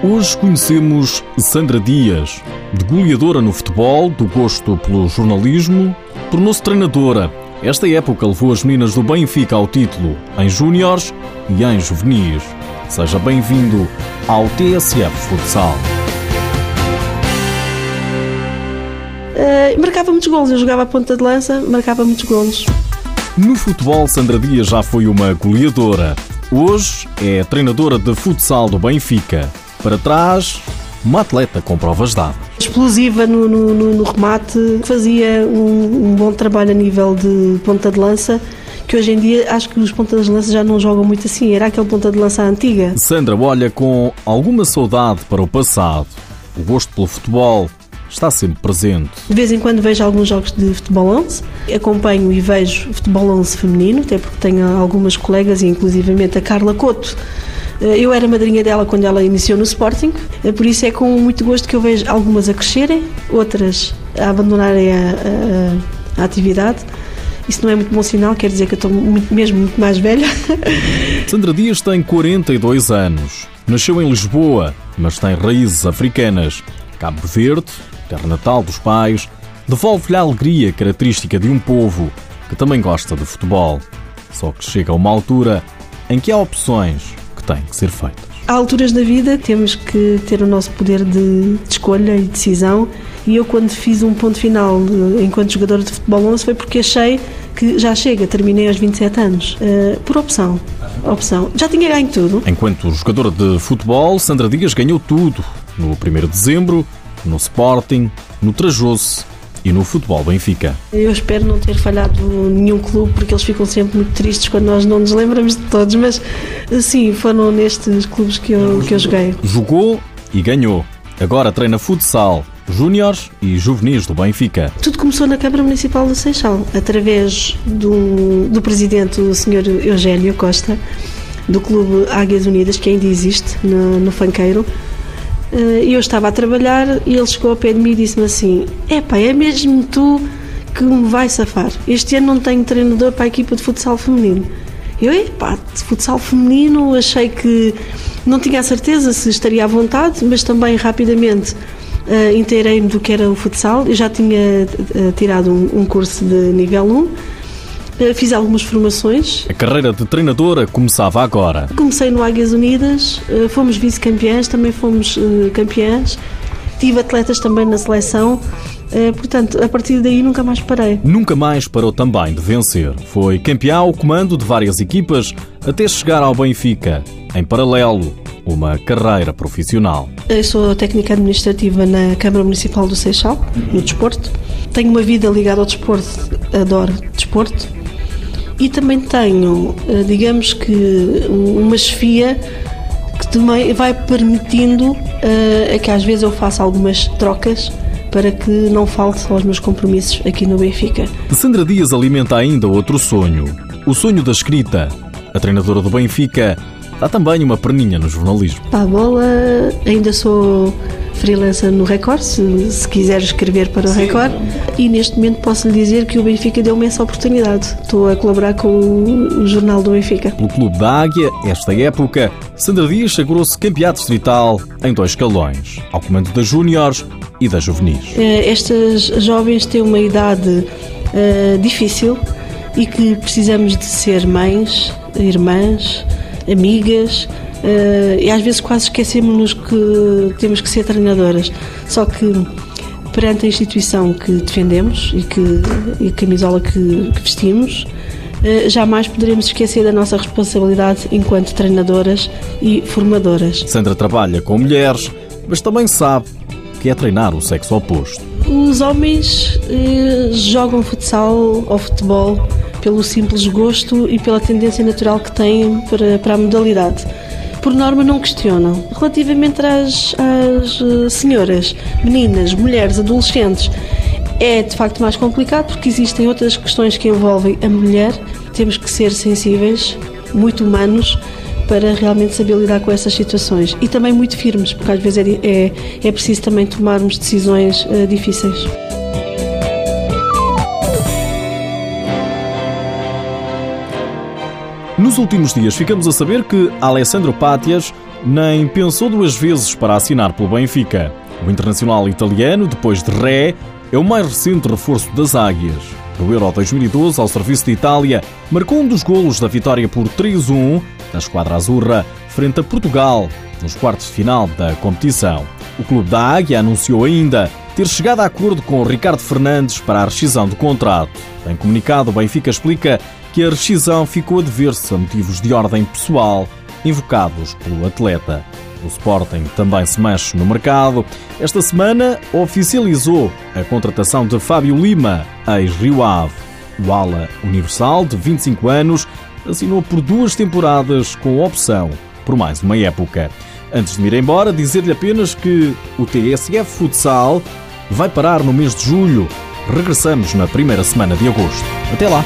Hoje conhecemos Sandra Dias, de goleadora no futebol, do gosto pelo jornalismo, tornou-se treinadora. Esta época levou as meninas do Benfica ao título em júniores e em juvenis. Seja bem-vindo ao TSF Futsal. Uh, marcava muitos gols, eu jogava a ponta de lança, marcava muitos gols. No futebol, Sandra Dias já foi uma goleadora. Hoje é treinadora de futsal do Benfica. Para trás, uma atleta com provas dadas. Explosiva no, no, no remate, fazia um, um, bom trabalho a nível de ponta de lança. Que hoje em dia acho que os pontas de lança já não jogam muito assim, era aquele ponta de lança antiga. Sandra olha com alguma saudade para o passado. O gosto pelo futebol está sempre presente. De vez em quando vejo alguns jogos de futebol 11, acompanho e vejo futebol 11 feminino, até porque tenho algumas colegas, e inclusivamente a Carla Couto, eh, eu era madrinha dela quando ela iniciou no Sporting, eh, por isso é com muito gosto que eu vejo algumas a crescerem, outras a abandonarem a, a, a atividade. Isso não é muito bom sinal, quer dizer que eu estou muito, mesmo muito mais velha. Sandra Dias tem 42 anos. Nasceu em Lisboa, mas tem raízes africanas. Cabo Verde, terra natal dos pais, devolve-lhe a alegria característica de um povo que também gosta de futebol. Só que chega a uma altura em que há opções têm que ser feitas. Há alturas da vida temos que ter o nosso poder de, de escolha e decisão e eu quando fiz um ponto final de, enquanto jogadora de futebol 11 foi porque achei que já chega, terminei aos 27 anos, uh, por opção. Opção. Já tinha ganho tudo. Enquanto jogadora de futebol, Sandra Dias ganhou tudo. No 1 de dezembro, no Sporting, no Trajoso e no futebol Benfica. Eu espero não ter falhado nenhum clube porque eles ficam sempre muito tristes quando nós não nos lembramos de todos, mas sim, foram nestes clubes que eu, que eu joguei. Jogou e ganhou. Agora treina futsal, júniores e juvenis do Benfica. Tudo começou na Câmara Municipal do Seixal, através do, do presidente, o Sr. Eugênio Costa, do Clube Águias Unidas, que ainda existe no, no Fanqueiro eu estava a trabalhar e ele chegou ao pé de mim e disse-me assim: Epá, é mesmo tu que me vai safar. Este ano não tenho treinador para a equipa de futsal feminino. Eu, epá, de futsal feminino, achei que não tinha a certeza se estaria à vontade, mas também rapidamente uh, inteirei-me do que era o futsal. Eu já tinha uh, tirado um, um curso de nível 1 eh, fiz algumas formações. A carreira de treinadora começava agora. Comecei no Águias Unidas, eh, fomos vice-campeãs, também fomos eh, campeãs. Tive atletas também na seleção. Portanto, a partir daí nunca mais parei. Nunca mais parou também de vencer. Foi campeão ao comando de várias equipas até chegar ao Benfica. Em paralelo, uma carreira profissional. Eu sou técnica administrativa na Câmara Municipal do Seixal, no desporto. Tenho uma vida ligada ao desporto, adoro desporto e também tenho, eh, digamos que, uma chefia que também vai permitindo uh, que às vezes eu faça algumas trocas para que não falte aos meus compromissos aqui no Benfica. Sandra Dias alimenta ainda outro sonho, o sonho da escrita. A treinadora do Benfica dá também uma perninha no jornalismo. Para a bola, ainda sou freelancer no Record, se, se quiser escrever para o Sim. Record. E neste momento posso lhe dizer que o Benfica deu-me essa oportunidade. Estou a colaborar com o, Jornal do Benfica. Pelo Clube da Águia, esta época, Sandra Dias sagrou-se campeã distrital em dois escalões, ao comando das Júniores e das Juvenis. Eh, estas jovens têm uma idade uh, difícil e que precisamos de ser mães, irmãs, amigas e às vezes quase esquecemos-nos que temos que ser treinadoras. Só que perante a instituição que defendemos e, que, e a camisola que, que vestimos, uh, jamais poderemos esquecer da nossa responsabilidade enquanto treinadoras e formadoras. Sandra trabalha com mulheres, mas também sabe que é treinar o sexo oposto. Os homens uh, jogam futsal ou futebol pelo simples gosto e pela tendência natural que têm para, para a modalidade por norma não questionam. Relativamente às, às eh, senhoras, meninas, mulheres, adolescentes, é de facto mais complicado porque existem outras questões que envolvem a mulher. Temos que ser sensíveis, muito humanos, para realmente saber lidar com essas situações. E também muito firmes, porque às vezes é, é, é preciso também tomarmos decisões uh, difíceis. Nos últimos dias ficamos a saber que Alessandro Pátias nem pensou duas vezes para assinar pelo Benfica. O internacional italiano, depois de Ré, é o mais recente reforço das Águias. No Euro 2012, ao serviço de Itália, marcou um dos golos da vitória por 3-1 da esquadra azurra frente a Portugal, nos quartos de final da competição. O clube da Águia anunciou ainda ter chegado a acordo com Ricardo Fernandes para a rescisão do contrato. Em comunicado, o Benfica explica que a rescisão ficou a dever-se a motivos de ordem pessoal invocados pelo atleta. O Sporting também se mexe no mercado. Esta semana oficializou a contratação de Fábio Lima, ex-Rio Ave. O ala universal, de 25 anos, assinou por duas temporadas com opção por mais uma época. Antes de me ir embora, dizer-lhe apenas que o TSF Futsal vai parar no mês de julho. Regressamos na primeira semana de agosto. Até lá!